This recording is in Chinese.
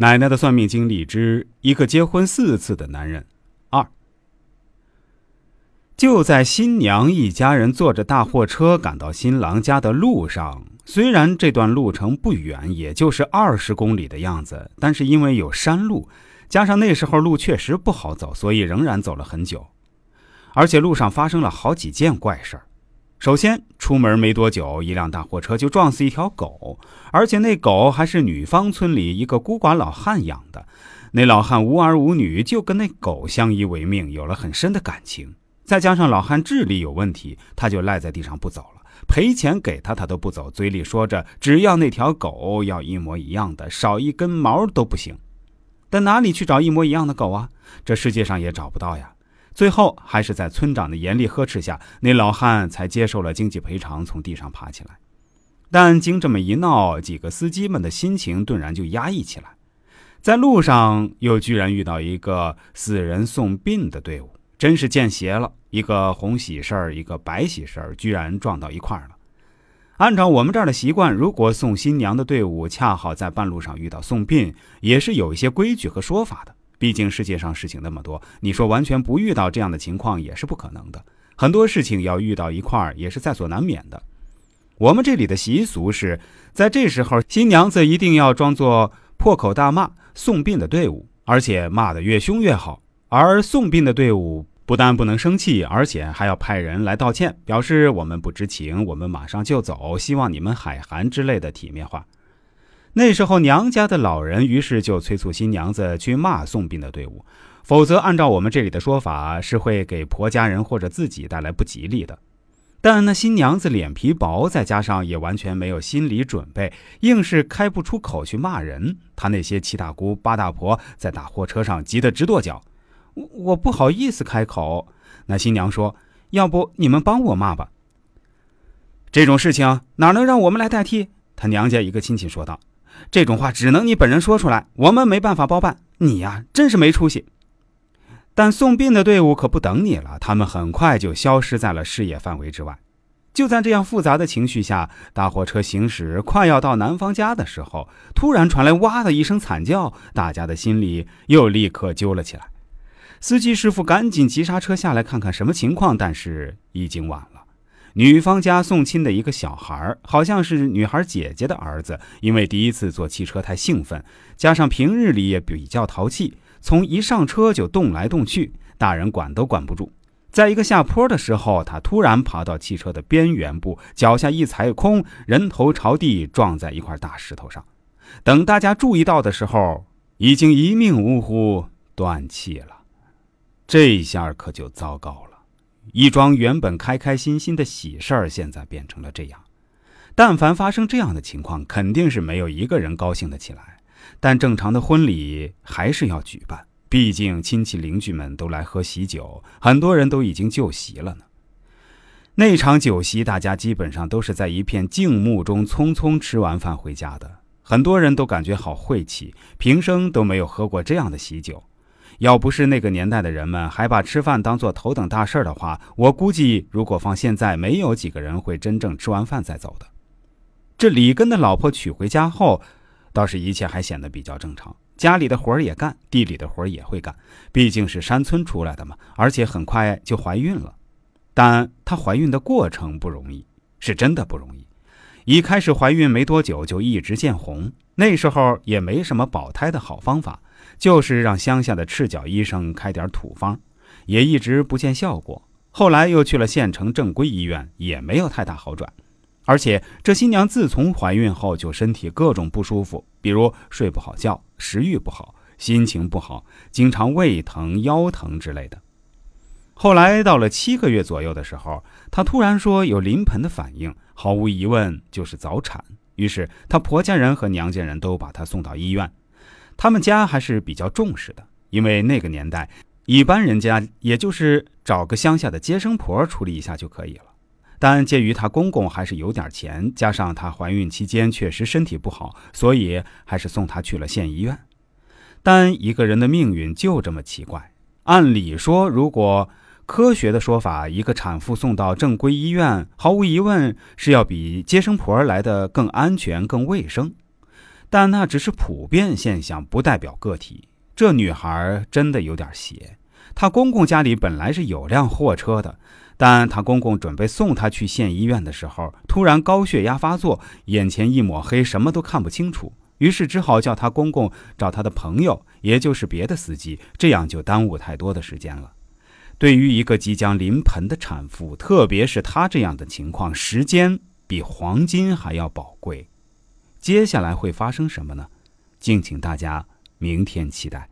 奶奶的算命经历之一个结婚四次的男人二。就在新娘一家人坐着大货车赶到新郎家的路上，虽然这段路程不远，也就是二十公里的样子，但是因为有山路，加上那时候路确实不好走，所以仍然走了很久。而且路上发生了好几件怪事儿。首先，出门没多久，一辆大货车就撞死一条狗，而且那狗还是女方村里一个孤寡老汉养的。那老汉无儿无女，就跟那狗相依为命，有了很深的感情。再加上老汉智力有问题，他就赖在地上不走了，赔钱给他他都不走，嘴里说着只要那条狗要一模一样的，少一根毛都不行。但哪里去找一模一样的狗啊？这世界上也找不到呀。最后还是在村长的严厉呵斥下，那老汉才接受了经济赔偿，从地上爬起来。但经这么一闹，几个司机们的心情顿然就压抑起来。在路上又居然遇到一个死人送殡的队伍，真是见邪了！一个红喜事儿，一个白喜事儿，居然撞到一块儿了。按照我们这儿的习惯，如果送新娘的队伍恰好在半路上遇到送殡，也是有一些规矩和说法的。毕竟世界上事情那么多，你说完全不遇到这样的情况也是不可能的。很多事情要遇到一块儿也是在所难免的。我们这里的习俗是在这时候，新娘子一定要装作破口大骂送殡的队伍，而且骂得越凶越好。而送殡的队伍不但不能生气，而且还要派人来道歉，表示我们不知情，我们马上就走，希望你们海涵之类的体面话。那时候，娘家的老人于是就催促新娘子去骂送殡的队伍，否则按照我们这里的说法，是会给婆家人或者自己带来不吉利的。但那新娘子脸皮薄，再加上也完全没有心理准备，硬是开不出口去骂人。她那些七大姑八大婆在大货车上急得直跺脚，我我不好意思开口。那新娘说：“要不你们帮我骂吧。”这种事情哪能让我们来代替？她娘家一个亲戚说道。这种话只能你本人说出来，我们没办法包办。你呀，真是没出息。但送殡的队伍可不等你了，他们很快就消失在了视野范围之外。就在这样复杂的情绪下，大货车行驶快要到男方家的时候，突然传来“哇”的一声惨叫，大家的心里又立刻揪了起来。司机师傅赶紧急刹车下来看看什么情况，但是已经晚了。女方家送亲的一个小孩，好像是女孩姐姐的儿子，因为第一次坐汽车太兴奋，加上平日里也比较淘气，从一上车就动来动去，大人管都管不住。在一个下坡的时候，他突然爬到汽车的边缘部，脚下一踩空，人头朝地撞在一块大石头上。等大家注意到的时候，已经一命呜呼，断气了。这下可就糟糕了。一桩原本开开心心的喜事儿，现在变成了这样。但凡发生这样的情况，肯定是没有一个人高兴得起来。但正常的婚礼还是要举办，毕竟亲戚邻居们都来喝喜酒，很多人都已经就席了呢。那场酒席，大家基本上都是在一片静穆中匆匆吃完饭回家的，很多人都感觉好晦气，平生都没有喝过这样的喜酒。要不是那个年代的人们还把吃饭当做头等大事的话，我估计如果放现在，没有几个人会真正吃完饭再走的。这里根的老婆娶回家后，倒是一切还显得比较正常，家里的活儿也干，地里的活儿也会干，毕竟是山村出来的嘛。而且很快就怀孕了，但她怀孕的过程不容易，是真的不容易。一开始怀孕没多久就一直见红，那时候也没什么保胎的好方法。就是让乡下的赤脚医生开点土方，也一直不见效果。后来又去了县城正规医院，也没有太大好转。而且这新娘自从怀孕后就身体各种不舒服，比如睡不好觉、食欲不好、心情不好，经常胃疼、腰疼之类的。后来到了七个月左右的时候，她突然说有临盆的反应，毫无疑问就是早产。于是她婆家人和娘家人都把她送到医院。他们家还是比较重视的，因为那个年代，一般人家也就是找个乡下的接生婆处理一下就可以了。但鉴于她公公还是有点钱，加上她怀孕期间确实身体不好，所以还是送她去了县医院。但一个人的命运就这么奇怪。按理说，如果科学的说法，一个产妇送到正规医院，毫无疑问是要比接生婆来的更安全、更卫生。但那只是普遍现象，不代表个体。这女孩真的有点邪。她公公家里本来是有辆货车的，但她公公准备送她去县医院的时候，突然高血压发作，眼前一抹黑，什么都看不清楚。于是只好叫她公公找他的朋友，也就是别的司机，这样就耽误太多的时间了。对于一个即将临盆的产妇，特别是她这样的情况，时间比黄金还要宝贵。接下来会发生什么呢？敬请大家明天期待。